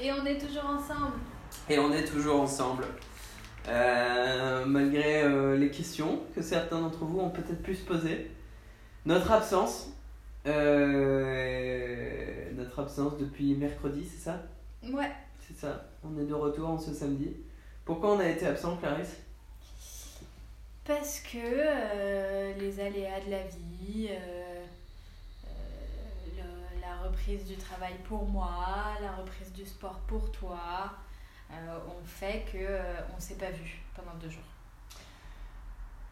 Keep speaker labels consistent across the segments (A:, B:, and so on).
A: Et on est toujours ensemble.
B: Et on est toujours ensemble. Euh, malgré euh, les questions que certains d'entre vous ont peut-être pu se poser. Notre absence. euh, notre absence depuis mercredi, c'est ça?
A: Ouais.
B: C'est ça. On est de retour en ce samedi. Pourquoi on a été absent, Clarisse?
A: Parce que les aléas de la vie, euh, euh, le- la reprise du travail pour moi, la reprise du sport pour toi, euh, ont fait que euh, on s'est pas vu pendant deux jours.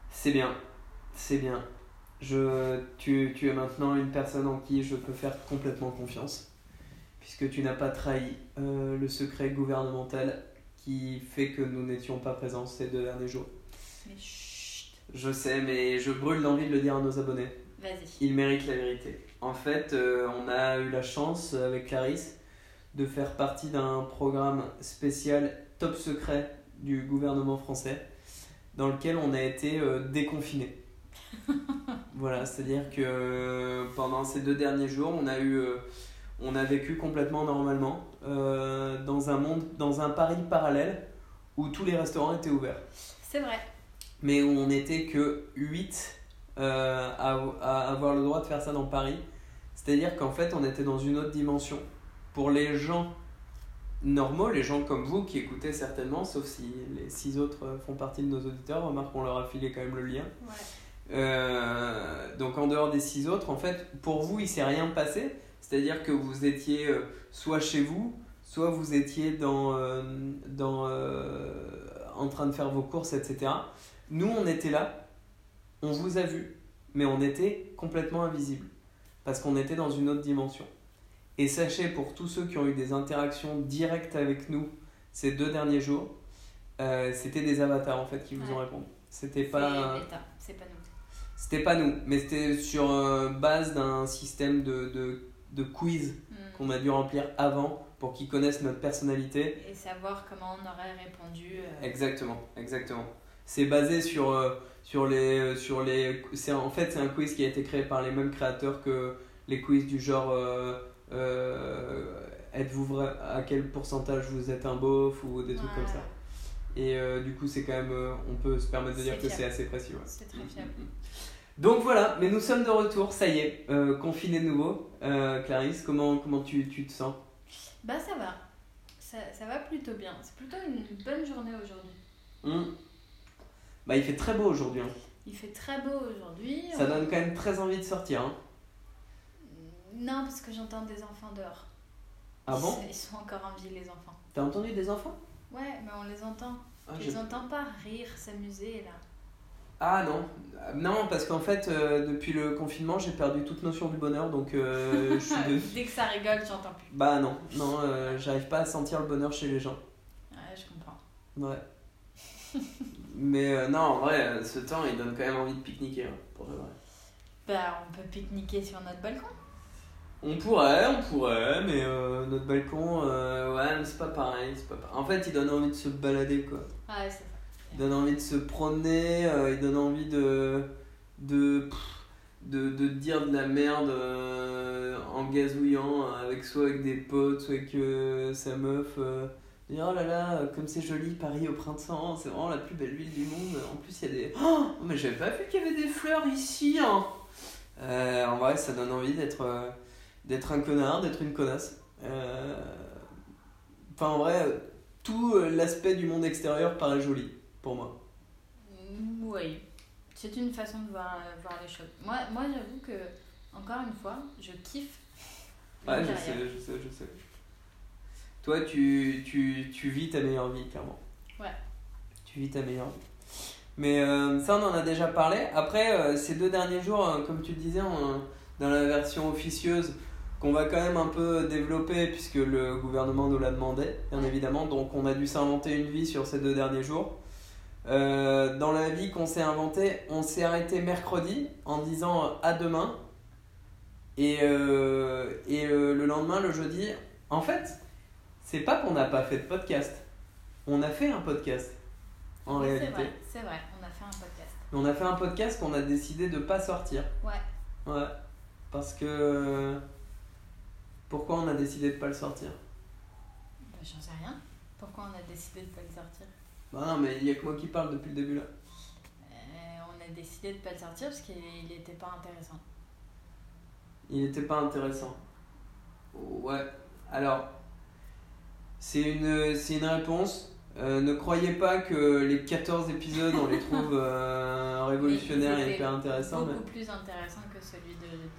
B: C'est bien. C'est bien. Je, tu, tu es maintenant une personne en qui je peux faire complètement confiance. Puisque tu n'as pas trahi euh, le secret gouvernemental qui fait que nous n'étions pas présents ces deux derniers jours.
A: Mais chut,
B: Je sais, mais je brûle d'envie de le dire à nos abonnés.
A: vas-y.
B: Ils méritent la vérité. En fait, euh, on a eu la chance avec Clarisse de faire partie d'un programme spécial top secret du gouvernement français dans lequel on a été euh, déconfiné. voilà, c'est-à-dire que euh, pendant ces deux derniers jours, on a eu euh, on a vécu complètement normalement dans un monde dans un Paris parallèle où tous les restaurants étaient ouverts
A: C'est vrai.
B: mais où on n'était que 8 euh, à, à avoir le droit de faire ça dans Paris. C'est-à-dire qu'en fait, on était dans une autre dimension. Pour les gens normaux, les gens comme vous qui écoutez certainement, sauf si les six autres font partie de nos auditeurs, remarque qu'on leur a filé quand même le lien.
A: Ouais.
B: Euh, donc en dehors des six autres, en fait, pour vous, il s'est rien passé. C'est-à-dire que vous étiez euh, soit chez vous, soit vous étiez dans, euh, dans, en train de faire vos courses, etc. Nous, on était là, on vous a vu, mais on était complètement invisible. Parce qu'on était dans une autre dimension. Et sachez, pour tous ceux qui ont eu des interactions directes avec nous ces deux derniers jours, euh, c'était des avatars en fait qui vous ont répondu. C'était pas.
A: c'est pas nous.
B: C'était pas nous, mais c'était sur euh, base d'un système de, de, de quiz
A: Hmm.
B: qu'on a dû remplir avant pour qu'ils connaissent notre personnalité.
A: Et savoir comment on aurait répondu. euh,
B: Exactement, exactement. C'est basé sur, euh, sur les. euh, Sur les c'est, en fait, c'est un quiz qui a été créé par les mêmes créateurs que les quiz du genre. euh, Êtes-vous vrai À quel pourcentage vous êtes un beauf ou des trucs comme ça. Et euh, du coup, c'est quand même. euh, on peut se permettre de dire que c'est assez précis. ouais.
A: C'est très fiable.
B: Donc voilà, mais nous sommes de retour, ça y est, euh, confiné de nouveau. Clarisse, comment, comment tu, tu te sens?
A: Bah ça va. Ça, ça va plutôt bien. C'est plutôt une bonne journée aujourd'hui.
B: Hum Bah il fait très beau aujourd'hui. hein.
A: Il fait très beau aujourd'hui.
B: Ça
A: On-
B: donne quand même très envie de sortir. hein.
A: Non, parce que j'entends des enfants dehors.
B: Ah bon?
A: Ils sont encore en vie, les enfants.
B: T'as entendu des enfants?
A: Ouais, mais on les entend.
B: ah, j'ai-
A: les entend pas rire, s'amuser là.
B: Ah, non, Euh, non parce qu'en fait euh, depuis le confinement j'ai perdu toute notion du bonheur donc euh, je suis de...
A: Dès que ça rigole, j'entends plus.
B: Bah non, non, euh, j'arrive pas à sentir le bonheur chez les gens.
A: Ouais, je comprends.
B: Ouais. Mais euh, non, en vrai, euh, ce temps il donne quand même envie de pique-niquer, hein, pour de vrai.
A: Bah, on peut pique-niquer sur notre balcon.
B: On pourrait, on pourrait, mais euh, notre balcon, euh, ouais, mais c'est pas pareil, c'est pas pareil. En fait, il donne envie de se balader, quoi.
A: Ouais, c'est ça.
B: Il donne envie de se promener, il donne envie de de, de, de dire de la merde en gazouillant, avec soit avec des potes, soit avec sa meuf. Euh, oh là là, comme c'est joli Paris au printemps, c'est vraiment la plus belle ville du monde. En plus, il y a des. Oh, mais j'avais pas vu qu'il y avait des fleurs ici. Hein. Euh, en vrai, ça donne envie d'être euh, d'être un connard, d'être une connasse. Euh, Enfin, en vrai, tout euh, l'aspect du monde extérieur paraît joli pour moi.
A: Mm, Oui. C'est une façon de voir, euh, voir les choses. Moi, moi j'avoue que, encore une fois, je kiffe.
B: Ouais, je
A: l'intérieur.
B: sais, je sais, je sais. Toi, tu, tu, tu vis ta meilleure vie, clairement.
A: Ouais.
B: Tu vis ta meilleure vie. Mais euh, ça, on en a déjà parlé. Après, euh, ces deux derniers jours, euh, comme tu le disais, on- dans la version officieuse, qu'on va quand même un peu développer, puisque le gouvernement nous l'a demandé, bien évidemment. Donc, on a dû s'inventer une vie sur ces deux derniers jours. Euh, dans la vie qu'on s'est inventée, on s'est arrêté mercredi en disant à demain. Et, et le lendemain, le jeudi, en fait, c'est pas qu'on n'a pas fait de podcast. On a fait un podcast, en
A: Oui,
B: réalité.
A: C'est vrai, vrai, on a fait un podcast.
B: On a fait un podcast qu'on a décidé de pas sortir.
A: Ouais.
B: Ouais. Parce que. Pourquoi on a décidé de pas le sortir?
A: Bah, J'en sais rien. Pourquoi on a décidé de pas le sortir?
B: Bah non, mais il y a que moi qui parle depuis le début là.
A: Euh, On a décidé de pas le sortir parce qu'il était pas intéressant.
B: Il était pas intéressant. Ouais. Alors, c'est une, c'est une réponse. Euh, ne croyez pas que les 14 épisodes, on les trouve euh, révolutionnaires
A: Mais
B: et hyper intéressants. mais-
A: Beaucoup plus intéressant que celui de jeudi.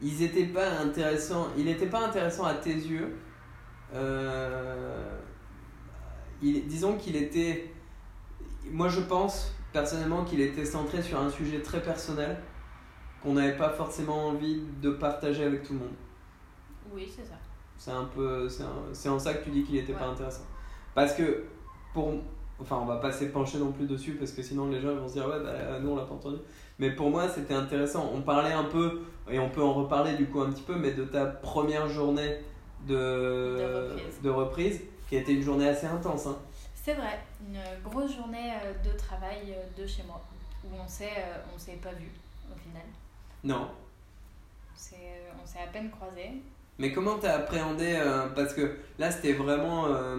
B: Ils étaient pas intéressants. Il n'était pas intéressant à tes yeux. Euh, il- disons qu'il était. Moi, je pense personnellement qu'il était centré sur un sujet très personnel qu'on n'avait pas forcément envie de partager avec tout le monde.
A: Oui, c'est ça.
B: C'est un peu. C'est en ça que tu dis qu'il était pas intéressant. Parce que pour. Enfin, on va pas s'épancher non plus dessus parce que sinon les gens vont se dire ouais, bah nous on l'a pas entendu. Mais pour moi c'était intéressant. On parlait un peu, et on peut en reparler du coup un petit peu, mais de ta première journée de,
A: De reprise.
B: de reprise, qui a été une journée assez intense. Hein.
A: C'est vrai, une grosse journée euh, de travail euh, de chez moi où on s'est euh, on s'est pas vu au final.
B: Non.
A: On s'est à peine croisés.
B: Mais comment t'as appréhendé euh, Parce que là c'était vraiment. euh,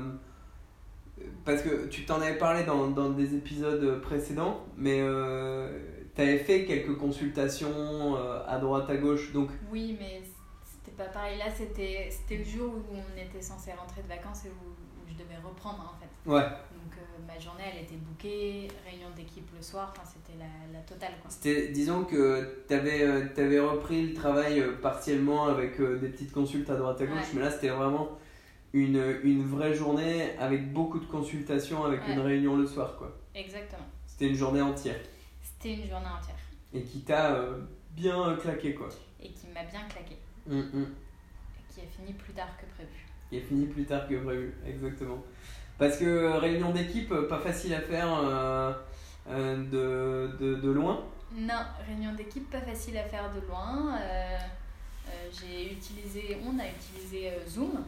B: parce que tu t'en avais parlé dans, dans des épisodes précédents, mais euh, t'avais fait quelques consultations euh, à droite à gauche, donc
A: Oui, mais pas pareil. Là, c'était, c'était le jour où on était censé rentrer de vacances et où, où je devais reprendre en fait.
B: ouais,
A: Donc euh, ma journée, elle était bookée, réunion d'équipe le soir, enfin c'était la, la totale quoi.
B: C'était, disons que tu avais, repris le travail euh, partiellement avec euh, des petites consultes à droite à gauche,
A: Ouais.
B: mais là c'était vraiment une, une vraie journée avec beaucoup de consultations, avec
A: Ouais.
B: une réunion le soir. quoi.
A: Exactement.
B: C'était une journée entière
A: C'était une journée entière
B: et qui t'a euh, bien claqué. quoi.
A: et qui m'a bien claqué
B: Hum.
A: et qui a fini plus tard que prévu.
B: Qui a fini plus tard que prévu, exactement. Parce que euh, réunion d'équipe, euh, pas facile à faire euh, euh, de, de, de loin.
A: Non, réunion d'équipe pas facile à faire de loin. Euh, j'ai utilisé, on a utilisé Zoom,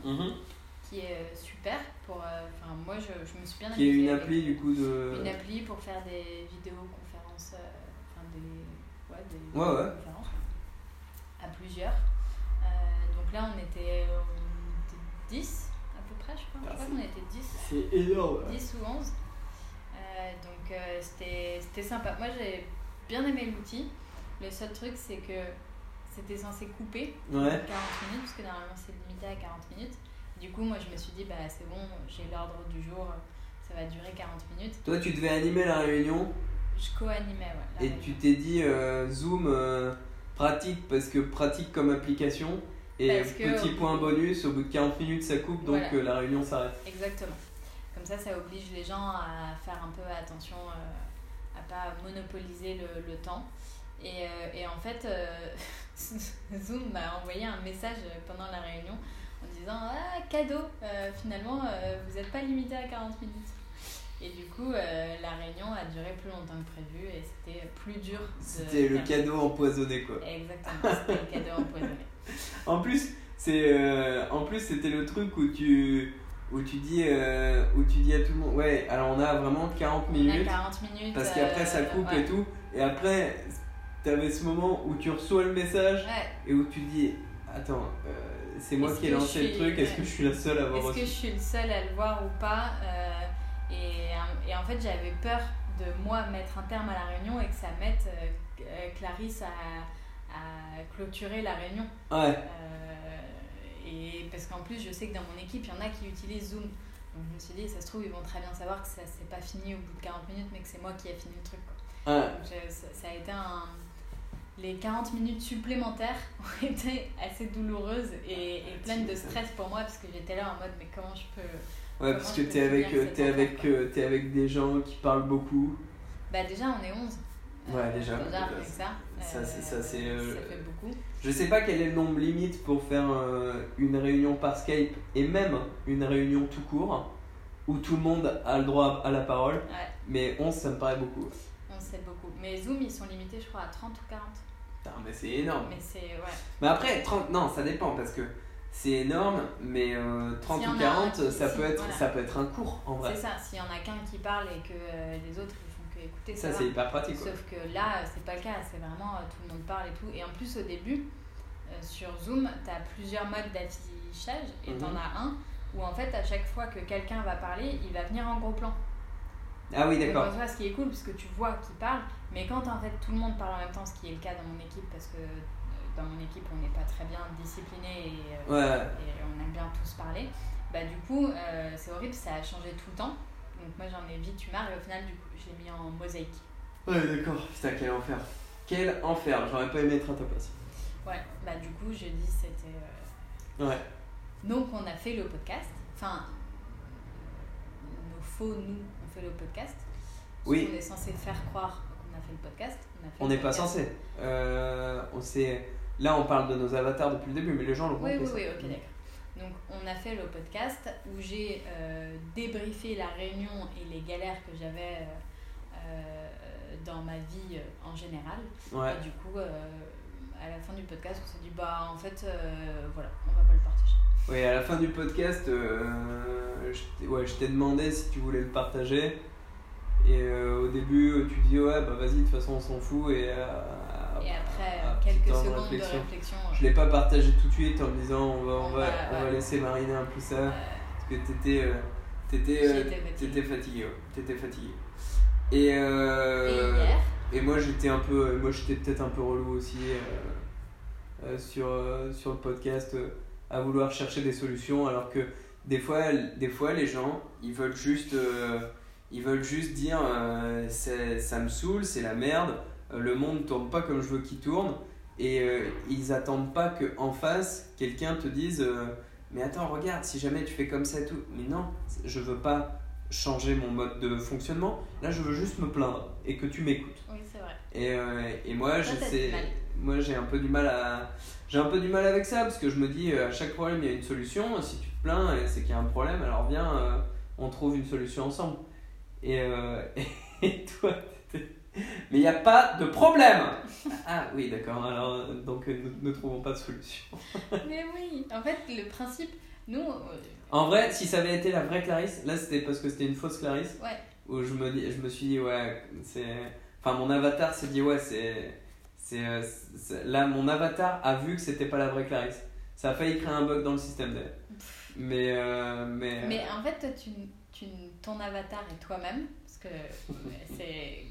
A: qui est super pour. Enfin, moi, je, je me suis bien
B: Qui est une appli du coup de.
A: Une appli pour faire des vidéoconférences, enfin des, ouais, des
B: Ouais, ouais.
A: conférences à plusieurs. Euh, donc là, on était, on était 10 à peu près, je crois.
B: Ah,
A: je crois qu'on était 10.
B: C'est énorme.
A: 10 ou 11. Euh, donc euh, c'était sympa. Moi j'ai bien aimé l'outil. Le seul truc c'est que c'était censé couper
B: Ouais.
A: de 40 minutes, parce que normalement c'est limité à 40 minutes. Du coup, moi je me suis dit, bah c'est bon, j'ai l'ordre du jour, ça va durer 40 minutes.
B: Toi, tu devais animer la réunion
A: Je co-animais, ouais.
B: et
A: réunion.
B: tu t'es dit euh, Zoom euh, pratique parce que pratique comme application. Et
A: Parce
B: petit point bonus, au bout de 40 minutes ça coupe donc
A: Voilà.
B: euh, la réunion s'arrête.
A: Exactement. Comme ça, ça oblige les gens à faire un peu attention, euh, à pas monopoliser le, le temps. Et, euh, et en fait, Zoom m'a envoyé un message pendant la réunion en disant Ah, cadeau, euh, finalement, euh, vous n'êtes pas limité à 40 minutes. Et du coup, euh, la réunion a duré plus longtemps que prévu et c'était plus dur.
B: C'était le cadeau empoisonné quoi.
A: Exactement, c'était le cadeau empoisonné.
B: En plus, c'est euh, en plus c'était le truc où tu où tu dis euh, où tu dis à tout le monde ouais alors on a vraiment 40
A: On a
B: minutes
A: 40 minutes.
B: parce qu'après ça
A: euh,
B: coupe
A: ouais.
B: et tout et après t'avais ce moment où tu reçois le message
A: Ouais.
B: et où tu dis attends c'est moi qui ai lancé le truc est-ce que je suis la seule à avoir
A: Est-ce que je suis le seul à le voir ou pas et, et en fait, j'avais peur de moi mettre un terme à la réunion et que ça mette euh, Clarisse à, à clôturer la réunion.
B: ouais
A: Euh, et parce qu'en plus, je sais que dans mon équipe, il y en a qui utilisent Zoom. Donc je me suis dit, ça se trouve, ils vont très bien savoir que ça s'est pas fini au bout de 40 minutes, mais que c'est moi qui ai fini le truc. quoi.
B: ouais
A: Donc, je- ça, ça a été un. Les 40 minutes supplémentaires ont été assez douloureuses et, et pleines de stress pour moi parce que j'étais là en mode mais comment je peux.
B: ouais parce que t'es avec euh, avec euh, t'es avec des gens qui parlent beaucoup
A: Bah déjà on est 11.
B: Ouais, déjà,
A: avec ça.
B: ça, c'est- ça, c'est, euh,
A: Ça fait beaucoup.
B: Je sais pas quel est le nombre limite pour faire euh, une réunion par Skype et même une réunion tout court où tout le monde a le droit à la parole,
A: Ouais,
B: mais 11 ça me paraît beaucoup.
A: on sait beaucoup. Mais Zoom ils sont limités je crois à 30 ou 40.
B: Putain, mais c'est énorme.
A: Mais c'est. Ouais.
B: Mais après, 30, non, ça dépend parce que c'est énorme, mais euh, 30
A: S'il y en
B: ou
A: a
B: 40,
A: un qui-
B: ça,
A: si,
B: peut être,
A: voilà.
B: ça peut être un cours en vrai.
A: C'est ça, s'il y en a qu'un qui parle et que euh, les autres ils que écouter, ça,
B: c'est hyper pratique quoi.
A: Sauf que là, c'est pas le cas, c'est vraiment euh, tout le monde parle et tout. Et en plus, au début, euh, sur Zoom, tu as plusieurs modes d'affichage et tu en
B: Mhm.
A: as un où en fait à chaque fois que quelqu'un va parler, il va venir en gros plan.
B: Ah oui, d'accord.
A: ce qui est cool parce que tu vois qui parle, mais quand en fait tout le monde parle en même temps, ce qui est le cas dans mon équipe parce que euh, dans mon équipe on n'est pas très bien discipliné et,
B: Ouais.
A: et on aime bien tous parler, bah du coup euh, c'est horrible, ça a changé tout le temps. Donc moi j'en ai vite eu marre et au final du coup je l'ai mis en mosaïque.
B: Ouais, d'accord. Putain, quel enfer. Quel enfer. J'aurais pas aimé être à ta place.
A: Ouais, bah du coup je dis c'était... euh,
B: Ouais.
A: Donc on a fait le podcast, enfin nos faux nous ont fait le podcast.
B: Oui.
A: On est censé faire croire qu'on a fait le podcast. On
B: On
A: le
B: n'est pas censé. Euh, on sait... Là, on parle de nos avatars depuis le début, mais les gens l'ont
A: Oui, oui,
B: ça.
A: oui, ok, d'accord. Donc, on a fait le podcast où j'ai euh, débriefé la réunion et les galères que j'avais euh, euh, dans ma vie en général.
B: Ouais.
A: Et du coup, à la fin du podcast, on s'est dit, bah en fait, voilà, on va pas le partager.
B: Oui, à la fin du podcast, je ouais, je t'ai demandé si tu voulais le partager. Et au début, tu dis ouais, bah vas-y, de toute façon, on s'en fout. Et,
A: quelques
B: de
A: secondes
B: réflexion.
A: de réflexion,
B: Je l'ai pas partagé tout de suite en me disant on va, on
A: On
B: va,
A: va-
B: on va laisser mariner un peu ça.
A: euh,
B: Parce que t'étais, euh, euh, t'étais fatigué. T'étais fatigué. Et, euh,
A: et hier,
B: et moi j'étais un peu, moi j'étais peut-être un peu relou aussi euh, euh, sur, euh, sur le podcast euh, à vouloir chercher des solutions alors que des fois, des fois les gens ils veulent juste, euh, ils veulent juste dire euh, ça me saoule, c'est la merde, euh, le monde tourne pas comme je veux qu'il tourne et euh, ils attendent pas que en face quelqu'un te dise euh, mais attends regarde si jamais tu fais comme ça et tout. Mais non je veux pas changer mon mode de fonctionnement. Là je veux juste me plaindre et que tu m'écoutes.
A: Oui, c'est vrai.
B: et, euh, et moi, j'essaie- moi j'ai un peu du mal à j'ai un peu du mal avec ça parce que je me dis à chaque problème il y a une solution. Si tu te plains c'est qu'il y a un problème alors viens on trouve une solution ensemble. Et, et toi t'étais- mais il n'y a pas de problème ah oui d'accord alors donc euh, nous ne trouvons pas de solution
A: Mais oui, en fait, le principe, nous, euh,
B: en vrai si ça avait été la vraie Clarisse là c'était parce que c'était une fausse Clarisse
A: ouais,
B: où je me, dis, je me suis dit, ouais, c'est. Enfin, mon avatar s'est dit, ouais, c'est. c'est, euh, c'est- Là, mon avatar a vu que c'était pas la vraie Clarisse. Ça a failli créer un bug dans le système d'ailleurs. Mais. euh, mais,
A: Mais en fait, toi, tu, tu, ton avatar est toi-même, parce que c'est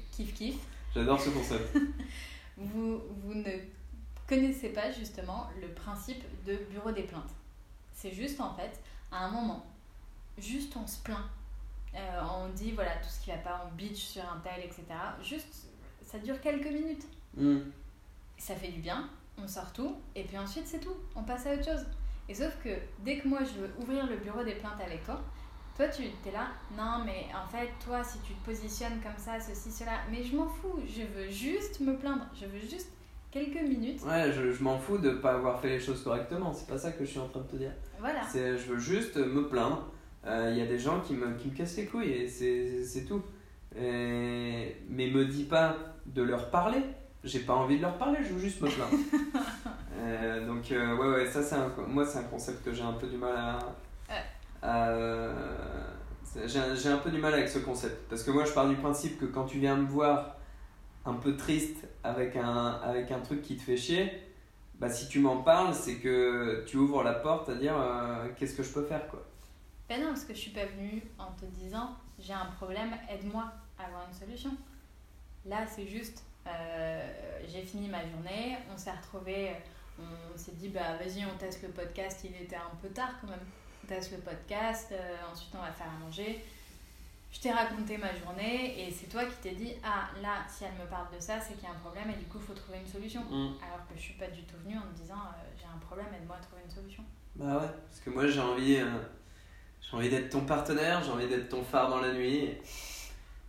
B: J'adore ce concept.
A: Vous, vous ne connaissez pas justement le principe de bureau des plaintes. C'est juste en fait, à un moment, juste on se plaint. Euh, on dit voilà tout ce qui va pas, on bitch sur un tel, etc. Juste, ça dure quelques minutes.
B: Hmm.
A: Ça fait du bien, on sort tout, et puis ensuite c'est tout, on passe à autre chose. Et sauf que dès que moi je veux ouvrir le bureau des plaintes avec toi, toi tu es là, non mais en fait toi si tu te positionnes comme ça, ceci, cela, mais je m'en fous, je veux juste me plaindre, je veux juste quelques minutes,
B: Ouais, je, je m'en fous de pas avoir fait les choses correctement. C'est pas ça que je suis en train de te dire.
A: voilà.
B: C'est, je veux juste me plaindre. Il y a des gens qui me, qui me cassent les couilles et c'est, c'est tout. Et- mais me dis pas de leur parler. J'ai pas envie de leur parler, je veux juste me plaindre. Euh, donc, euh, ouais, ouais, ça, c'est un, moi, c'est un concept que j'ai un peu du mal à. C'est- j'ai, un- peu du mal avec ce concept. Parce que moi, je pars du principe que quand tu viens me voir un peu triste avec un, avec un truc qui te fait chier, bah, si tu m'en parles, c'est que tu ouvres la porte à dire euh, qu'est-ce que je peux faire, quoi.
A: Ben non, parce que je suis pas venue en te disant j'ai un problème, aide-moi à avoir une solution. Là, c'est juste euh, j'ai fini ma journée, on s'est retrouvés, on s'est dit bah vas-y, on teste le podcast, il était un peu tard quand même. Le podcast, euh, ensuite on va faire à manger. Je t'ai raconté ma journée et c'est toi qui t'es dit ah là, si elle me parle de ça, c'est qu'il y a un problème et du coup, il faut trouver une solution. Alors que je suis pas du tout venue en me disant euh, j'ai un problème, aide-moi à trouver une solution.
B: Bah ouais, parce que moi j'ai envie, euh, j'ai envie d'être ton partenaire, j'ai envie d'être ton phare dans la nuit.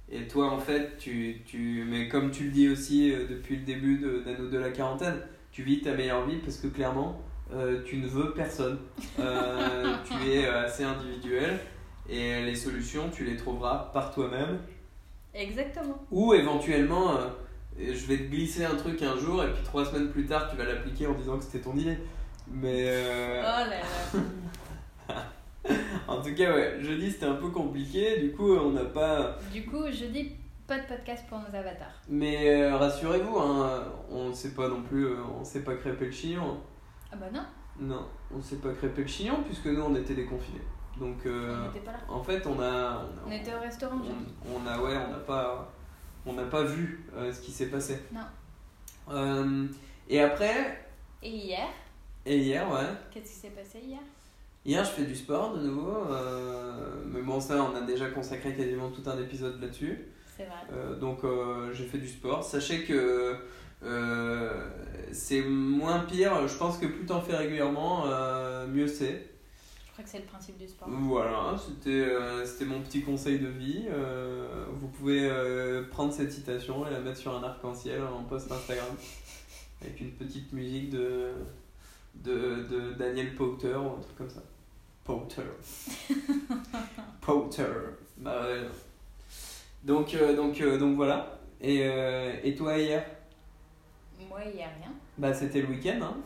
B: Et toi en fait, tu, tu, mais comme tu le dis aussi depuis le début de, d'Anneau de la quarantaine, tu vis ta meilleure vie parce que clairement, euh, tu ne veux personne. Euh, tu es euh, assez individuel et les solutions, tu les trouveras par toi-même.
A: Exactement.
B: Ou éventuellement, euh, je vais te glisser un truc un jour et puis trois semaines plus tard, tu vas l'appliquer en disant que c'était ton idée. Mais
A: Oh là là.
B: en tout cas, ouais, jeudi c'était un peu compliqué, du coup on n'a pas.
A: Du coup, je dis pas de podcast pour nos avatars.
B: Mais rassurez-vous, hein, on ne sait pas non plus, on sait pas crêper le chignon.
A: Ah bah non,
B: Non, on s'est pas crêpé le chignon puisque nous on était déconfinés. Donc euh,
A: on n'était pas là.
B: en fait on a.
A: On était au restaurant.
B: on, on a ouais, on n'a pas, on n'a pas vu euh, ce qui s'est passé.
A: Non.
B: Euh, et après,
A: Et hier,
B: et hier, ouais.
A: qu'est-ce qui s'est passé hier?
B: Hier, je fais du sport de nouveau. mais bon, ça, on a déjà consacré quasiment tout un épisode là-dessus.
A: C'est vrai.
B: Donc, j'ai fait du sport. Sachez que euh, c'est moins pire. Je pense que plus t'en fais régulièrement, euh, mieux c'est.
A: Je crois que c'est le principe du sport.
B: Voilà, c'était euh, mon petit conseil de vie. Euh, vous pouvez prendre cette citation et la mettre sur un arc-en-ciel en post Instagram avec une petite musique de, de, de Daniel Powter ou un truc comme ça. Powter. Powter. Bah. Donc, donc, donc voilà. Et, et toi hier
A: Moi, il n'y a rien.
B: Bah c'était le week-end. Hein.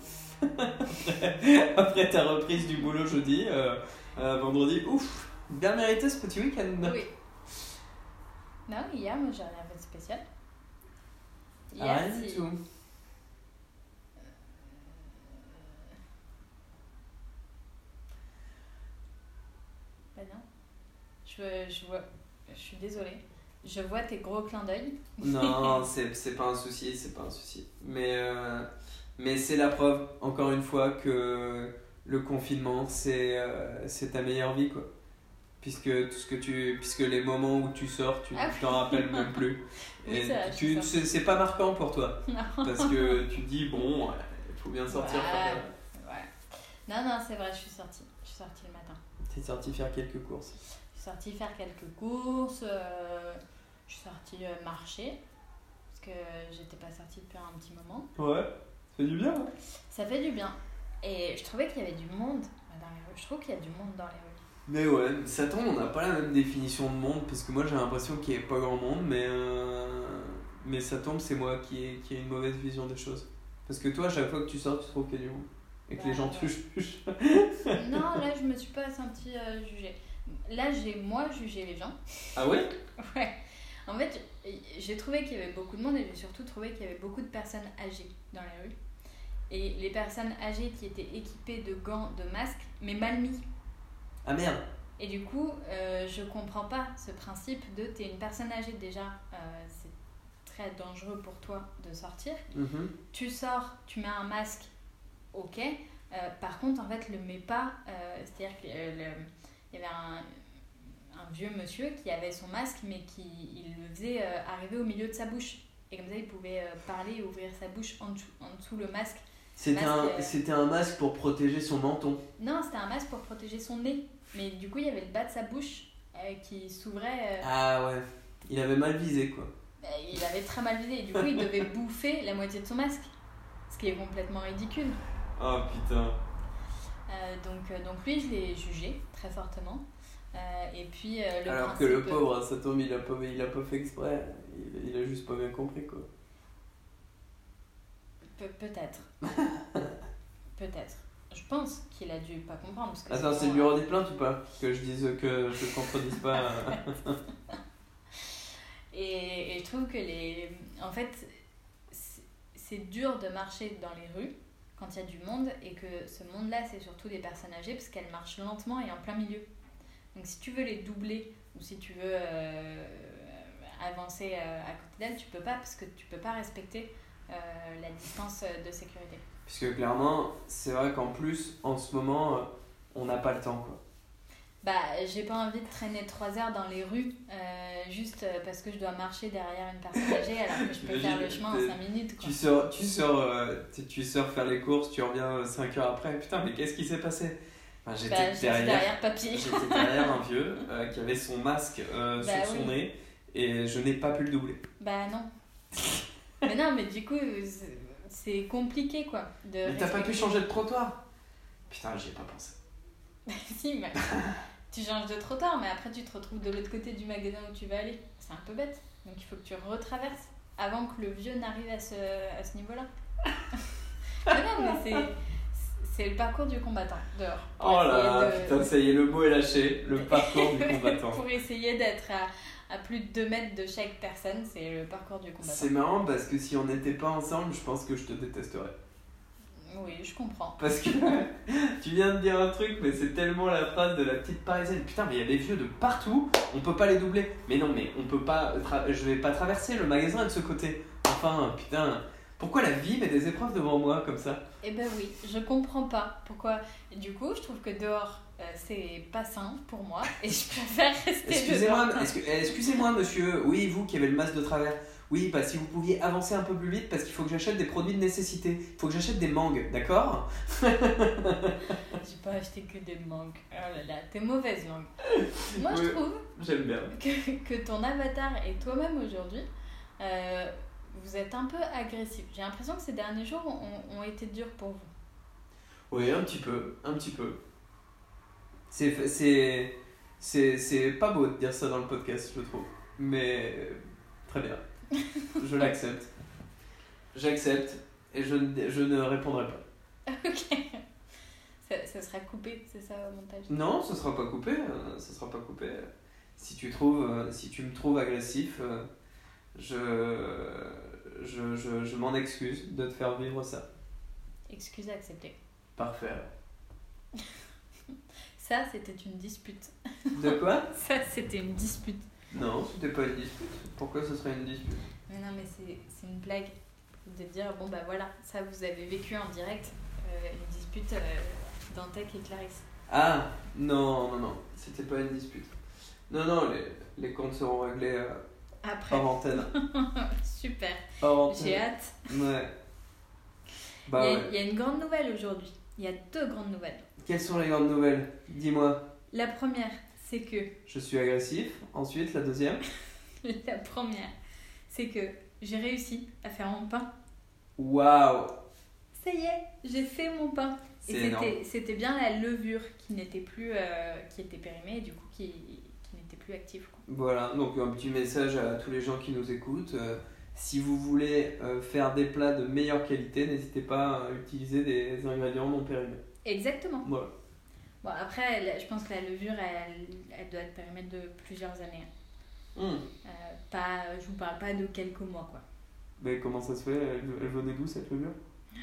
B: Après ta reprise du boulot jeudi, euh, euh, vendredi, ouf, bien mérité ce petit week-end.
A: Oui. Non, hier, moi, j'ai rien fait de spécial. Hier,
B: Ah, rien du tout.
A: Bah non. Je, je vois. Je suis désolée. Je vois tes gros clins d'œil.
B: Non, c'est pas un souci, c'est pas un souci. Mais, euh, mais c'est la preuve, encore une fois, que le confinement, c'est euh, ta meilleure vie, quoi. Puisque, tout ce que tu, puisque les moments où tu sors, tu
A: Ah
B: t'en rappelles même plus.
A: Oui,
B: tu, c'est pas marquant pour toi.
A: Non.
B: Parce que tu dis, bon, il faut bien sortir.
A: Ouais. Non, non, c'est vrai, je suis sortie. Je suis sortie le matin.
B: T'es sorti faire quelques courses.
A: Je suis sortie faire quelques courses. euh, je suis sortie euh, marcher. Parce que j'étais pas sortie depuis un petit moment.
B: Ouais, ça fait du bien. hein.
A: Ça fait du bien. Et je trouvais qu'il y avait du monde dans les rues. Je trouve qu'il y a du monde dans les rues.
B: Mais ouais, ça tombe, on n'a pas la même définition de monde, parce que moi j'ai l'impression qu'il n'y ait pas grand monde, mais, euh, mais ça tombe, c'est moi qui ai, qui ai une mauvaise vision des choses. Parce que toi, à chaque fois que tu sors, tu trouves qu'il y a du monde. Et que
A: Bah,
B: les gens te jugent.
A: non, là, je me suis pas sentie euh, jugée. Là, j'ai moi jugé les gens.
B: Ah ouais?
A: Ouais. En fait, j'ai trouvé qu'il y avait beaucoup de monde et j'ai surtout trouvé qu'il y avait beaucoup de personnes âgées dans les rues. Et les personnes âgées qui étaient équipées de gants, de masques, mais mal mis.
B: Ah merde
A: Et du coup, euh, je comprends pas ce principe de t'es une personne âgée déjà, euh, c'est très dangereux pour toi de sortir.
B: Mhm.
A: Tu sors, tu mets un masque, ok. Euh, par contre, en fait, le mets pas. euh, C'est-à-dire qu'il y avait un, un vieux monsieur qui avait son masque, mais qui il le faisait euh, arriver au milieu de sa bouche. Et comme ça, il pouvait euh, parler et ouvrir sa bouche en dessous, en dessous le masque.
B: C'était un,
A: euh,
B: c'était un masque pour protéger son menton.
A: Non, c'était un masque pour protéger son nez. Mais du coup, il y avait le bas de sa bouche qui s'ouvrait.
B: Ah ouais, il avait mal visé quoi.
A: bah, il avait très mal visé. Et du coup, il devait bouffer la moitié de son masque. Ce qui est complètement ridicule.
B: Oh putain.
A: Euh, donc, euh, donc lui, je l'ai jugé très fortement. Euh, et puis euh, le
B: Alors
A: principe,
B: que le pauvre, ça tombe, il a pas, il a pas fait exprès. Il, il a juste pas bien compris quoi.
A: Pe- peut-être. peut-être. Je pense qu'il a dû pas comprendre. Parce que
B: Attends, c'est le bureau des plaintes ou pas? Que je dise que je contredise pas. euh.
A: Et, et je trouve que les. En fait, c'est dur de marcher dans les rues quand il y a du monde et que ce monde-là, c'est surtout des personnes âgées parce qu'elles marchent lentement et en plein milieu. Donc si tu veux les doubler ou si tu veux euh, avancer euh, à côté d'elles, tu peux pas parce que tu peux pas respecter euh, la distance de sécurité.
B: Puisque clairement, c'est vrai qu'en plus, en ce moment, on n'a pas le temps quoi.
A: Bah, j'ai pas envie de traîner 3 heures dans les rues juste parce que je dois marcher derrière une personne âgée alors que je peux faire le chemin en 5 minutes. Quoi.
B: Tu sors, tu, sors, tu, tu sors faire les courses, tu reviens 5 heures après. Putain, mais qu'est-ce qui s'est passé? Enfin, J'étais
A: Bah, j'étais
B: derrière,
A: derrière papy.
B: j'étais derrière un vieux euh, qui avait son masque euh,
A: Bah
B: sur son nez et je n'ai pas pu le doubler.
A: Bah non. mais non, mais du coup, c'est- compliqué quoi. De
B: Mais t'as pas pu changer de trottoir? Putain, j'y ai pas pensé.
A: si, mais tu changes de trottoir, mais après tu te retrouves de l'autre côté du magasin où tu vas aller. C'est un peu bête. Donc il faut que tu retraverses avant que le vieux n'arrive à ce, à ce niveau-là. mais non, mais c'est. C'est le parcours du combattant, dehors. Pour
B: Oh là
A: de-
B: putain, ça y est, le mot est lâché. Le parcours du combattant.
A: pour essayer d'être à, à plus de 2 mètres de chaque personne, c'est le parcours du combattant.
B: C'est marrant parce que si on n'était pas ensemble, je pense que je te détesterais.
A: Oui, je comprends.
B: Parce que tu viens de dire un truc, mais c'est tellement la phrase de la petite parisienne. Putain, mais il y a des vieux de partout, on peut pas les doubler. Mais non, mais on peut pas. Je vais pas traverser le magasin de ce côté. Enfin, putain, pourquoi la vie met des épreuves devant moi comme ça?
A: Eh ben oui, je comprends pas pourquoi. Du coup, je trouve que dehors, euh, c'est pas sain pour moi et je préfère rester
B: Excusez-moi, excusez-moi, monsieur. Oui, vous qui avez le masque de travers. Oui, bah si vous pouviez avancer un peu plus vite parce qu'il faut que j'achète des produits de nécessité. Il faut que j'achète des mangues, d'accord?
A: J'ai pas acheté que des mangues. Oh là là, t'es mauvaise langue. Moi, je trouve
B: J'aime bien.
A: que, que ton avatar et toi-même aujourd'hui, euh, vous êtes un peu agressif. J'ai l'impression que ces derniers jours ont, ont été durs pour vous.
B: Oui, un petit peu, un petit peu. C'est, c'est, c'est, c'est pas beau de dire ça dans le podcast, je trouve. Mais euh, très bien. Je l'accepte. J'accepte et je, ne- je ne répondrai pas.
A: ok. Ça, ça sera coupé, c'est ça au montage?
B: Non, ce sera pas coupé. euh, Ce sera pas coupé. Si tu trouves, euh, si tu me trouves agressif, euh, je, je, je, je m'en excuse de te faire vivre ça.
A: Excuse acceptée.
B: Parfait.
A: Ça, c'était une dispute.
B: De quoi?
A: Ça, c'était une dispute.
B: Non, c'était pas une dispute. Pourquoi ce serait une dispute?
A: Mais non, mais c'est une blague de dire bon bah voilà, ça vous avez vécu en direct euh, une dispute euh, d'Antec et Clarisse.
B: Ah, non, non, non, c'était pas une dispute. Non, non, les, les comptes seront réglés euh,
A: Après,
B: hors antenne.
A: super, j'ai hâte.
B: Ouais.
A: Il
B: Bah
A: y, a-
B: ouais.
A: il y a une grande nouvelle aujourd'hui. Il y a deux grandes nouvelles.
B: Quelles sont les grandes nouvelles? Dis-moi.
A: La première, c'est que
B: Je suis agressif. Ensuite, la deuxième.
A: la première, c'est que j'ai réussi à faire mon pain.
B: Waouh
A: Ça y est, j'ai fait mon pain. Et c'était bien la levure qui n'était plus euh, qui était périmée et du coup qui n'était plus quoi.
B: Voilà, donc un petit message à tous les gens qui nous écoutent. Euh, si vous voulez euh, faire des plats de meilleure qualité, n'hésitez pas à utiliser des ingrédients non périmés.
A: Exactement.
B: Voilà.
A: Bon, après, je pense que la levure, elle, elle doit être périmée de plusieurs années. Euh, pas, je vous parle pas de quelques mois, quoi.
B: Mais comment ça se fait? Elle, elle venait d'où cette levure?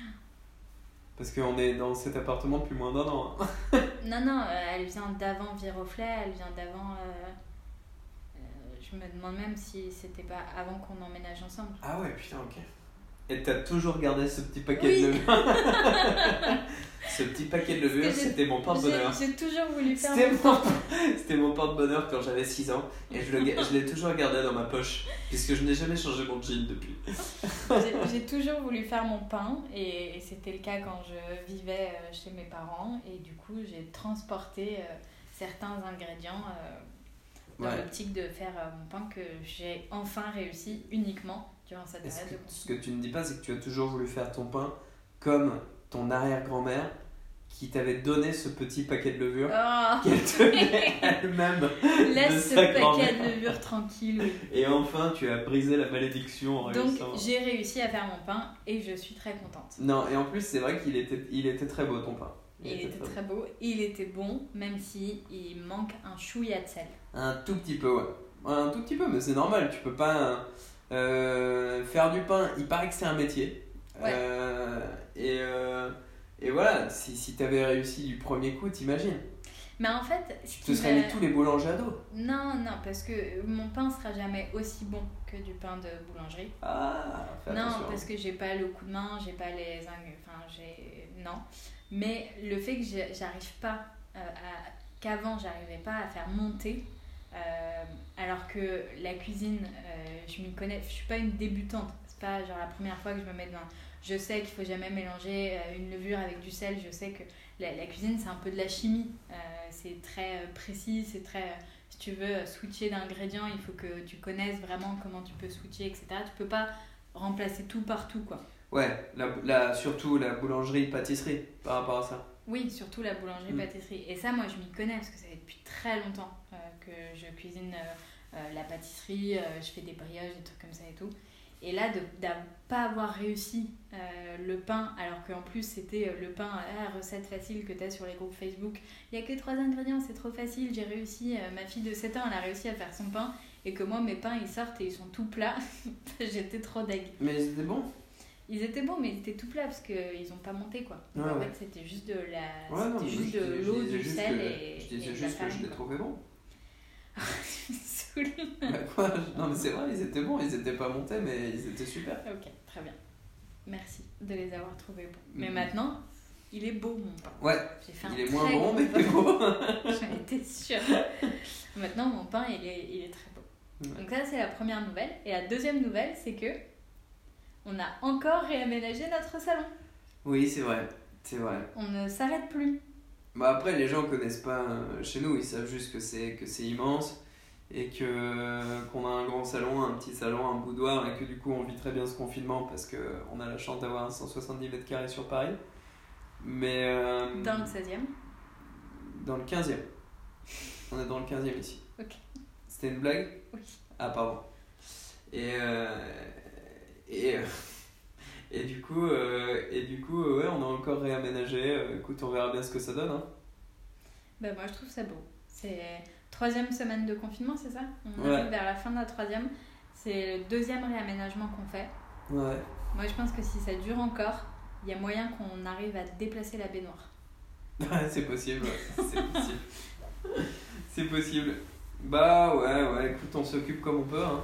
B: Parce qu'on est dans cet appartement depuis moins d'un an. hein.
A: Non, non, euh, elle vient d'avant Viroflay, elle vient d'avant... euh, euh, je me demande même si c'était pas avant qu'on emménage ensemble.
B: Ah ouais, putain, ok. Et t'as toujours gardé ce petit paquet
A: Oui.
B: de levure Ce petit paquet de levure, c'était mon porte-bonheur.
A: j'ai toujours voulu faire
B: C'était
A: mon
B: c'était mon porte-bonheur quand j'avais 6 ans et je le ga- je l'ai toujours gardé dans ma poche puisque je n'ai jamais changé mon jean depuis.
A: J'ai- J'ai toujours voulu faire mon pain et, et c'était le cas quand je vivais euh, chez mes parents et du coup j'ai transporté euh, certains ingrédients euh, dans
B: Ouais.
A: l'optique de faire mon pain que j'ai enfin réussi uniquement
B: ce que,
A: de
B: ce que tu ne dis pas, c'est que tu as toujours voulu faire ton pain comme ton arrière-grand-mère qui t'avait donné ce petit paquet de levure
A: Oh,
B: qu'elle tenait elle-même.
A: laisse ce paquet de levure tranquille. oui.
B: Et enfin, tu as brisé la malédiction en
A: Donc
B: réussissant.
A: j'ai réussi à faire mon pain et je suis très contente.
B: Non, et en plus, c'est vrai qu'il était, il était très beau ton pain.
A: Il était
B: très
A: très beau, il était bon, même si il manque un chouïa de sel.
B: Un tout petit peu. Ouais, Un tout petit peu, mais c'est normal. Tu peux pas euh, faire du pain. Il paraît que c'est un métier.
A: Ouais.
B: Euh, et, euh, et voilà, si, si t'avais réussi du premier coup, t'imagines.
A: Mais en fait, ce
B: Tu te serais mis tous les boulangers à dos.
A: Non, non, parce que mon pain sera jamais aussi bon que du pain de boulangerie.
B: Ah, fais
A: non,
B: attention.
A: parce que j'ai pas le coup de main, j'ai pas les enfin j'ai non. Mais le fait que j'arrive pas à qu'avant j'arrivais pas à faire monter euh, alors que la cuisine euh, je m'y connais, je suis pas une débutante. C'est pas genre la première fois que je me mets devant je sais qu'il faut jamais mélanger euh, une levure avec du sel, je sais que la, cuisine c'est un peu de la chimie. C'est très précis, c'est très si tu veux switcher d'ingrédients, il faut que tu connaisses vraiment comment tu peux switcher, etc. Tu peux pas remplacer tout partout, quoi.
B: Ouais, la, la- surtout la boulangerie-pâtisserie par rapport à ça.
A: Oui, surtout la boulangerie-pâtisserie. Et ça, moi, je m'y connais parce que ça fait depuis très longtemps euh, que je cuisine euh, euh, la pâtisserie, euh, je fais des brioches, des trucs comme ça et tout. Et là, de ne pas avoir réussi le pain, alors qu'en plus c'était le pain, ah, recette facile que tu as sur les groupes Facebook, il n'y a que trois ingrédients, c'est trop facile, j'ai réussi, ma fille de 7 ans, elle a réussi à faire son pain, et que moi, mes pains, ils sortent et ils sont tout plats, j'étais trop deg.
B: Mais c'était bon.
A: Ils étaient bons, mais ils étaient tout plats parce qu'ils n'ont pas monté quoi.
B: Ouais,
A: en
B: ouais.
A: fait, c'était juste de la,
B: Ouais, non,
A: c'était
B: mais
A: juste
B: je
A: de
B: disais- je
A: l'eau, du sel
B: que-
A: et.
B: Je disais
A: et
B: juste que je les trouvais bons.
A: Tu me saoules.
B: Bah quoi Non mais c'est vrai, ils étaient bons, ils étaient pas montés, mais ils étaient super.
A: Ok, très bien. Merci de les avoir trouvés bons. Mais
B: Mhm.
A: maintenant, il est beau mon pain.
B: Ouais,
A: fait
B: il
A: un
B: est
A: très
B: moins bon, mais il est beau.
A: J'en étais sûre. Maintenant, mon pain, il est, il est très beau.
B: Ouais.
A: Donc ça, c'est la première nouvelle. Et la deuxième nouvelle, c'est que on a encore réaménagé notre salon.
B: Oui, c'est vrai, c'est vrai.
A: On ne s'arrête plus.
B: Bah après, les gens connaissent pas euh, chez nous, ils savent juste que c'est que c'est immense et que qu'on a un grand salon, un petit salon, un boudoir et que du coup on vit très bien ce confinement parce que on a la chance d'avoir un 170 mètres carrés sur Paris. Mais euh,
A: Dans le 16e.
B: dans le 15e. On est dans le 15e ici.
A: Ok.
B: C'était une blague?
A: Oui.
B: Ah pardon. Et euh, et euh, et du coup euh, et du coup ouais, on a encore réaménagé. Euh, Écoute, on verra bien ce que ça donne hein.
A: Bah, moi, je trouve ça beau. C'est troisième semaine de confinement, c'est ça? On
B: Ouais.
A: arrive vers la fin de la troisième. C'est le deuxième réaménagement qu'on fait.
B: Ouais.
A: Moi, je pense que si ça dure encore, il y a moyen qu'on arrive à déplacer la baignoire.
B: Ouais, c'est possible, c'est possible. c'est possible. Bah ouais, ouais, écoute, on s'occupe comme on peut. Hein.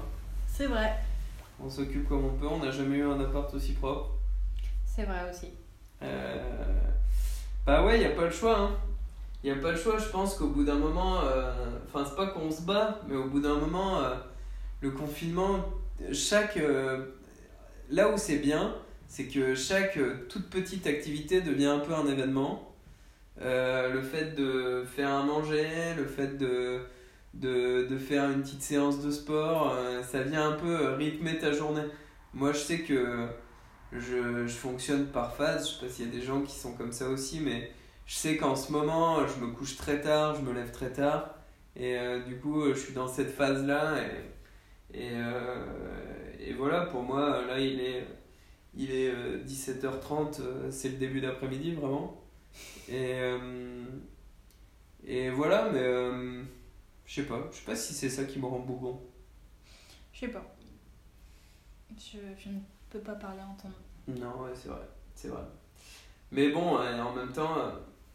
A: C'est vrai.
B: On s'occupe comme on peut, on n'a jamais eu un appart aussi propre.
A: C'est vrai aussi.
B: Euh, Bah ouais, il a pas le choix. Hein. Il a pas le choix, je pense qu'au bout d'un moment, euh, enfin c'est pas qu'on se bat, mais au bout d'un moment, euh, le confinement, chaque... euh, Là où c'est bien, c'est que chaque euh, toute petite activité devient un peu un événement. Euh, le fait de faire à manger, le fait de, de, de faire une petite séance de sport, euh, ça vient un peu euh, rythmer ta journée. Moi je sais que je, je fonctionne par phase, je sais pas s'il y a des gens qui sont comme ça aussi, mais je sais qu'en ce moment je me couche très tard, je me lève très tard, et euh, du coup je suis dans cette phase-là, et, et, et voilà, pour moi là il est, il est euh, 17h30, euh, c'est le début d'après-midi vraiment. Et, et voilà, mais je sais pas, je sais pas si c'est ça qui me rend bougon.
A: Je sais pas. Je, je ne peux pas parler en ton nom.
B: Non, ouais, c'est vrai, c'est vrai. Mais bon, euh, en même temps, euh,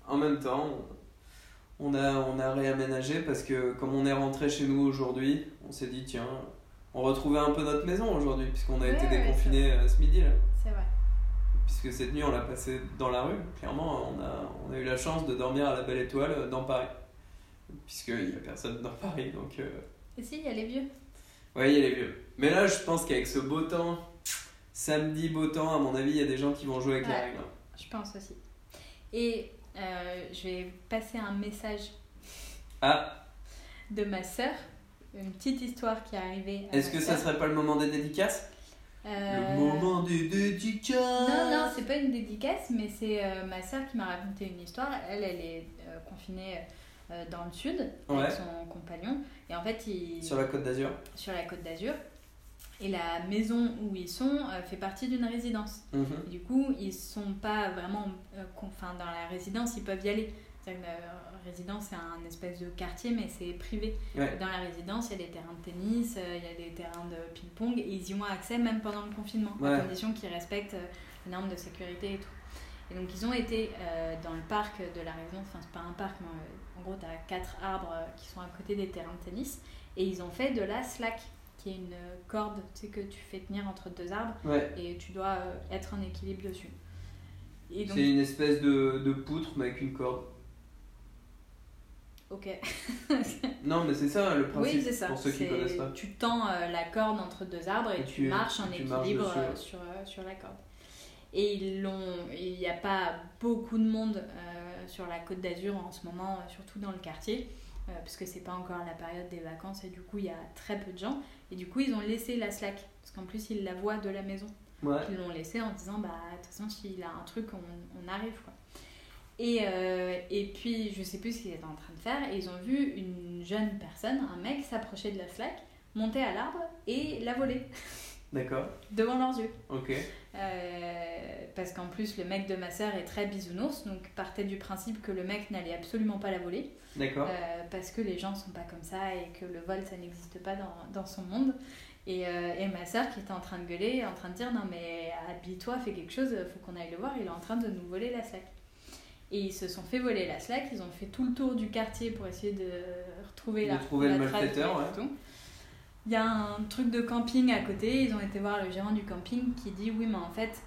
B: en même temps, on a, on a réaménagé parce que comme on est rentré chez nous aujourd'hui, on s'est dit tiens, on retrouvait un peu notre maison aujourd'hui puisqu'on a
A: Ouais,
B: été
A: ouais,
B: déconfinés euh, ce midi là.
A: C'est vrai.
B: Puisque cette nuit on l'a passé dans la rue. Clairement, on a, on a eu la chance de dormir à la Belle Étoile dans Paris. Puisqu'il n'y a personne dans Paris donc. euh,
A: Et si, il y a les vieux.
B: Ouais, il y a les vieux. Mais là, je pense qu'avec ce beau temps, samedi beau temps, à mon avis, il y a des gens qui vont jouer avec
A: Ouais.
B: les règles. hein.
A: Je pense aussi. Et euh, je vais passer un message
B: Ah,
A: de ma sœur. Une petite histoire qui est arrivée.
B: est-ce que ça
A: sœur.
B: serait pas le moment des dédicaces?
A: Euh,
B: Le moment des dédicaces
A: Non, non, c'est pas une dédicace, mais c'est euh, ma sœur qui m'a raconté une histoire. Elle, elle est confinée euh, dans le sud
B: Ouais.
A: avec son compagnon. Et en fait, ils...
B: Sur la côte d'Azur
A: sur la côte d'Azur. Et la maison où ils sont euh, fait partie d'une résidence.
B: Mhm.
A: Et du coup, ils sont pas vraiment. euh, Enfin, dans la résidence, ils peuvent y aller. Que la résidence, c'est un espèce de quartier, mais c'est privé.
B: Ouais.
A: Dans la résidence, il y a des terrains de tennis, il y a des terrains de ping-pong, et ils y ont accès même pendant le confinement,
B: Ouais.
A: à condition qu'ils respectent les normes de sécurité et tout. Et donc, ils ont été euh, dans le parc de la résidence, enfin, c'est pas un parc, mais euh, en gros, tu as quatre arbres euh, qui sont à côté des terrains de tennis, et ils ont fait de la slack, qui est une corde tu sais, que tu fais tenir entre deux arbres,
B: Ouais.
A: et tu dois euh, être en équilibre dessus. Donc,
B: C'est une espèce de, de poutre, mais avec une corde.
A: ok.
B: Non, mais c'est ça le principe,
A: Oui, ça.
B: pour ceux qui connaissent pas.
A: Tu tends euh, la corde entre deux arbres et,
B: Et
A: tu,
B: tu-
A: marches en
B: marches
A: équilibre sur, sur la corde. Et ils l'ont. Il n'y a pas beaucoup de monde euh, sur la côte d'Azur en ce moment, euh, surtout dans le quartier, euh, parce que c'est pas encore la période des vacances et du coup il y a très peu de gens. Et du coup ils ont laissé la slack, parce qu'en plus ils la voient de la maison.
B: Ouais.
A: Ils l'ont laissé en disant bah de toute façon s'il a un truc on, on arrive quoi. Et, euh, et puis je sais plus ce qu'ils étaient en train de faire et ils ont vu une jeune personne, un mec s'approcher de la slack, monter à l'arbre et la voler
B: D'accord.
A: devant leurs yeux.
B: Ok.
A: Euh, parce qu'en plus le mec de ma sœur est très bisounours donc partait du principe que le mec n'allait absolument pas la voler
B: D'accord.
A: euh, parce que les gens sont pas comme ça et que le vol ça n'existe pas dans, dans son monde Et, euh, et ma soeur qui était en train de gueuler, en train de dire non mais habille-toi, fais quelque chose, faut qu'on aille le voir, il est en train de nous voler la slack. Et ils se sont fait voler la slack, ils ont fait tout le tour du quartier pour essayer de retrouver
B: De
A: la,
B: trouver
A: la
B: le malfaiteur, ouais.
A: Il y a un truc de camping à côté, ils ont été voir le gérant du camping qui dit oui mais en fait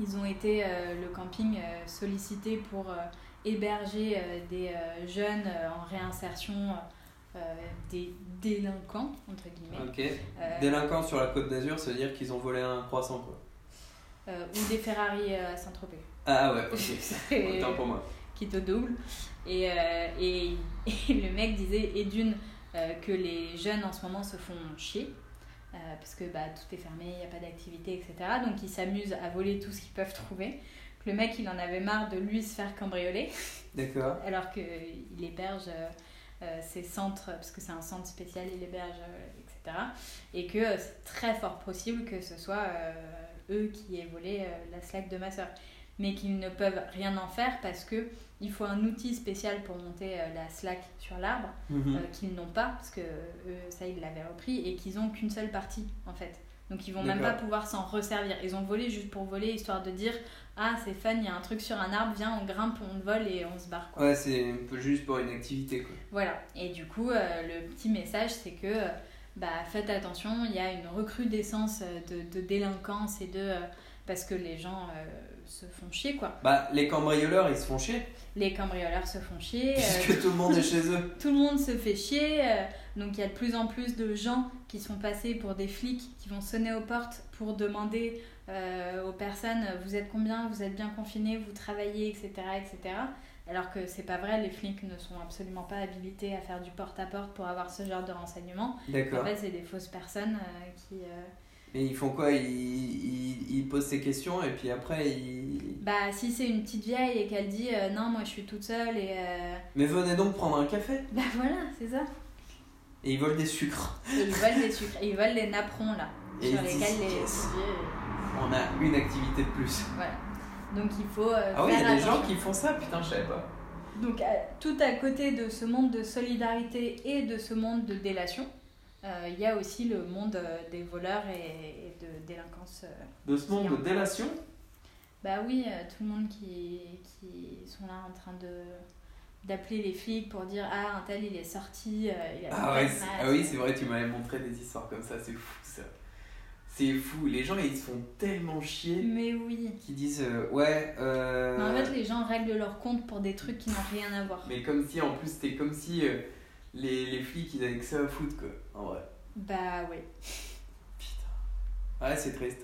A: ils ont été euh, le camping euh, sollicité pour euh, héberger euh, des euh, jeunes euh, en réinsertion, euh, des délinquants entre guillemets,
B: Ok.
A: Euh,
B: Délinquants sur la côte d'Azur, ça veut dire qu'ils ont volé un croissant, quoi.
A: euh, ou des Ferrari euh, à Saint-Tropez.
B: Ah ouais, ok. Autant pour moi.
A: qui te double. Et, euh, et, et le mec disait, et d'une, euh, que les jeunes en ce moment se font chier. euh, parce que bah, tout est fermé, il n'y a pas d'activité, etc. Donc ils s'amusent à voler tout ce qu'ils peuvent trouver. Que le mec, il en avait marre de lui se faire cambrioler,
B: D'accord.
A: alors qu'il héberge euh, euh, ses centres, parce que c'est un centre spécial, il héberge, etc. Et que c'est très fort possible que ce soit eux qui aient volé la slack de ma soeur. Mais qu'ils ne peuvent rien en faire parce que il faut un outil spécial pour monter euh, la slack sur l'arbre
B: Mhm.
A: euh, qu'ils n'ont pas, parce que eux, ça, ils l'avaient repris, et qu'ils ont qu'une seule partie, en fait. Donc ils vont même pas pouvoir s'en resservir. Ils ont volé juste pour voler, histoire de dire Ah, c'est fun, il y a un truc sur un arbre, viens, on grimpe, on vole et on se barre. Quoi.
B: Ouais, c'est un peu juste pour une activité, quoi.
A: Voilà. Et du coup, euh, le petit message, c'est que bah, faites attention, il y a une recrudescence de, de délinquance et de. euh, parce que les gens euh, se font chier, quoi.
B: Bah, les cambrioleurs, ils se font chier.
A: Les cambrioleurs se font chier. euh,
B: Puisque tout le monde est chez eux.
A: tout le monde se fait chier. euh, donc il y a de plus en plus de gens qui sont passés pour des flics qui vont sonner aux portes pour demander euh, aux personnes euh, vous êtes combien, vous êtes bien confinés, vous travaillez, etc. etc. Alors que c'est pas vrai, les flics ne sont absolument pas habilités à faire du porte-à-porte pour avoir ce genre de renseignements. En
B: D'accord.
A: fait, c'est des fausses personnes euh, qui. Euh,
B: Et ils font quoi? Ils, ils, ils posent ces questions et puis après ils.
A: Bah, si c'est une petite vieille et qu'elle dit euh, non, moi je suis toute seule et. euh,
B: Mais venez donc prendre un café.
A: Bah voilà, c'est ça.
B: Et ils volent des sucres.
A: Et ils volent des sucres, et ils volent les napperons là,
B: Et
A: sur lesquels les.
B: yes. On a une activité de plus.
A: Voilà. Donc il faut euh,
B: Ah oui, il y a des gens qui font ça, putain, je savais pas.
A: Donc tout à côté de ce monde de solidarité et de ce monde de délation, euh, il y a aussi le monde euh, des voleurs et, et de délinquance. euh.
B: De ce monde de délation?
A: Bah oui, euh, tout le monde qui, qui sont là en train de d'appeler les flics pour dire ah un tel il est sorti, euh, il a
B: Ah, ouais, ah oui, c'est vrai, tu m'avais montré des histoires comme ça, c'est fou ça. C'est fou, les gens ils se font tellement chier
A: Mais oui.
B: qu'ils disent euh, ouais. Euh...
A: Mais en fait les gens règlent leur compte pour des trucs qui n'ont rien à voir.
B: Mais comme si en plus c'était comme si euh, les, les flics ils avaient que ça à foutre quoi, en vrai.
A: Bah oui.
B: Putain. Ouais, c'est triste.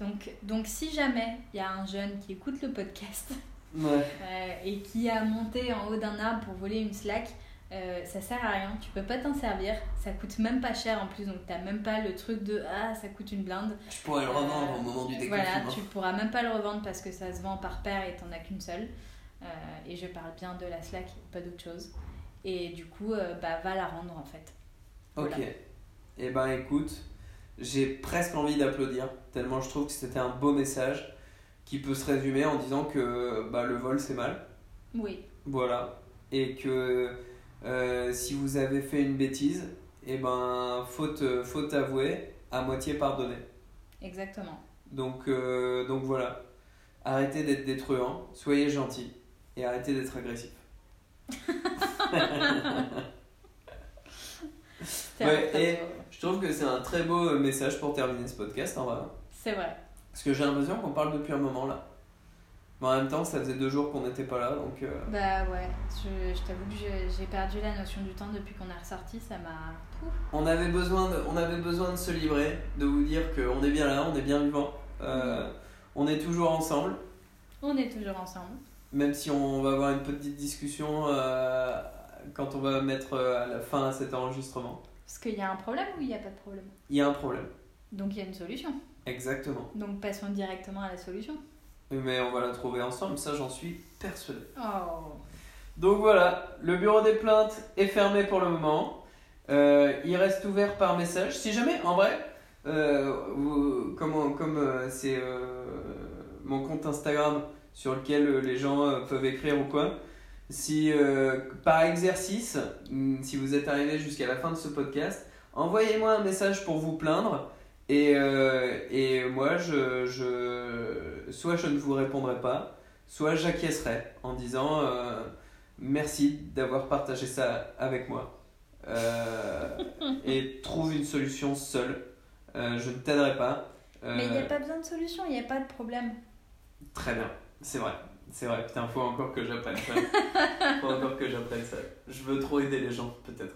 A: Donc, donc si jamais il y a un jeune qui écoute le podcast
B: Ouais.
A: euh, et qui a monté en haut d'un arbre pour voler une slack, euh, ça sert à rien, tu peux pas t'en servir, ça coûte même pas cher en plus, donc t'as même pas le truc de ah ça coûte une blinde.
B: Je pourrais le revendre
A: Euh,
B: au moment du
A: Voilà, tu pourras même pas le revendre parce que ça se vend par paire et t'en as qu'une seule. Euh, et je parle bien de la slack, pas d'autre chose. Et du coup, euh, bah va la rendre en fait.
B: Ok. Et ben écoute, j'ai presque envie d'applaudir, tellement je trouve que c'était un beau message qui peut se résumer en disant que bah, le vol c'est mal.
A: Oui,
B: Voilà. Et que euh, si vous avez fait une bêtise, et ben faute, faute avouée, à moitié pardonnée.
A: exactement.
B: Donc, euh, donc voilà. Arrêtez d'être des truands, soyez gentils et arrêtez d'être agressifs. Ouais, et- Je trouve que c'est un très beau euh, message pour terminer ce podcast en vrai.
A: C'est vrai.
B: Parce que j'ai l'impression qu'on parle depuis un moment là. Mais en même temps, ça faisait deux jours qu'on n'était pas là, donc... euh,
A: Bah ouais, je, je t'avoue que j'ai perdu la notion du temps depuis qu'on est ressorti, ça m'a...
B: On avait besoin de, on avait besoin de se livrer, de vous dire qu'on est bien là, on est bien vivant. Euh, on est toujours ensemble,
A: On est toujours ensemble.
B: Même si on va avoir une petite discussion euh, quand on va mettre euh, à la fin à cet enregistrement.
A: Parce qu'il y a un problème ou il n'y a pas de problème?
B: Il y a un problème.
A: Donc il y a une solution.
B: Exactement.
A: Donc passons directement à la solution.
B: Mais on va la trouver ensemble, ça j'en suis persuadé.
A: Oh.
B: Donc voilà, le bureau des plaintes est fermé pour le moment. Euh, il reste ouvert par message. Si jamais, en vrai, euh, vous- comme, comme c'est euh, mon compte Instagram sur lequel euh, les gens euh, peuvent écrire ou quoi, si euh, par exercice, mm, si vous êtes arrivé jusqu'à la fin de ce podcast, envoyez-moi un message pour vous plaindre. Et, euh, et moi, je, je, soit je ne vous répondrai pas, soit j'acquiescerai en disant euh, merci d'avoir partagé ça avec moi. Euh, et trouve une solution seule. Je ne t'aiderai pas.
A: Mais il n'y a pas besoin de solution, il n'y a pas de problème.
B: Très bien, c'est vrai. C'est vrai, putain, faut encore que j'apprenne ça. faut encore que j'apprenne ça. Je veux trop aider les gens, peut-être.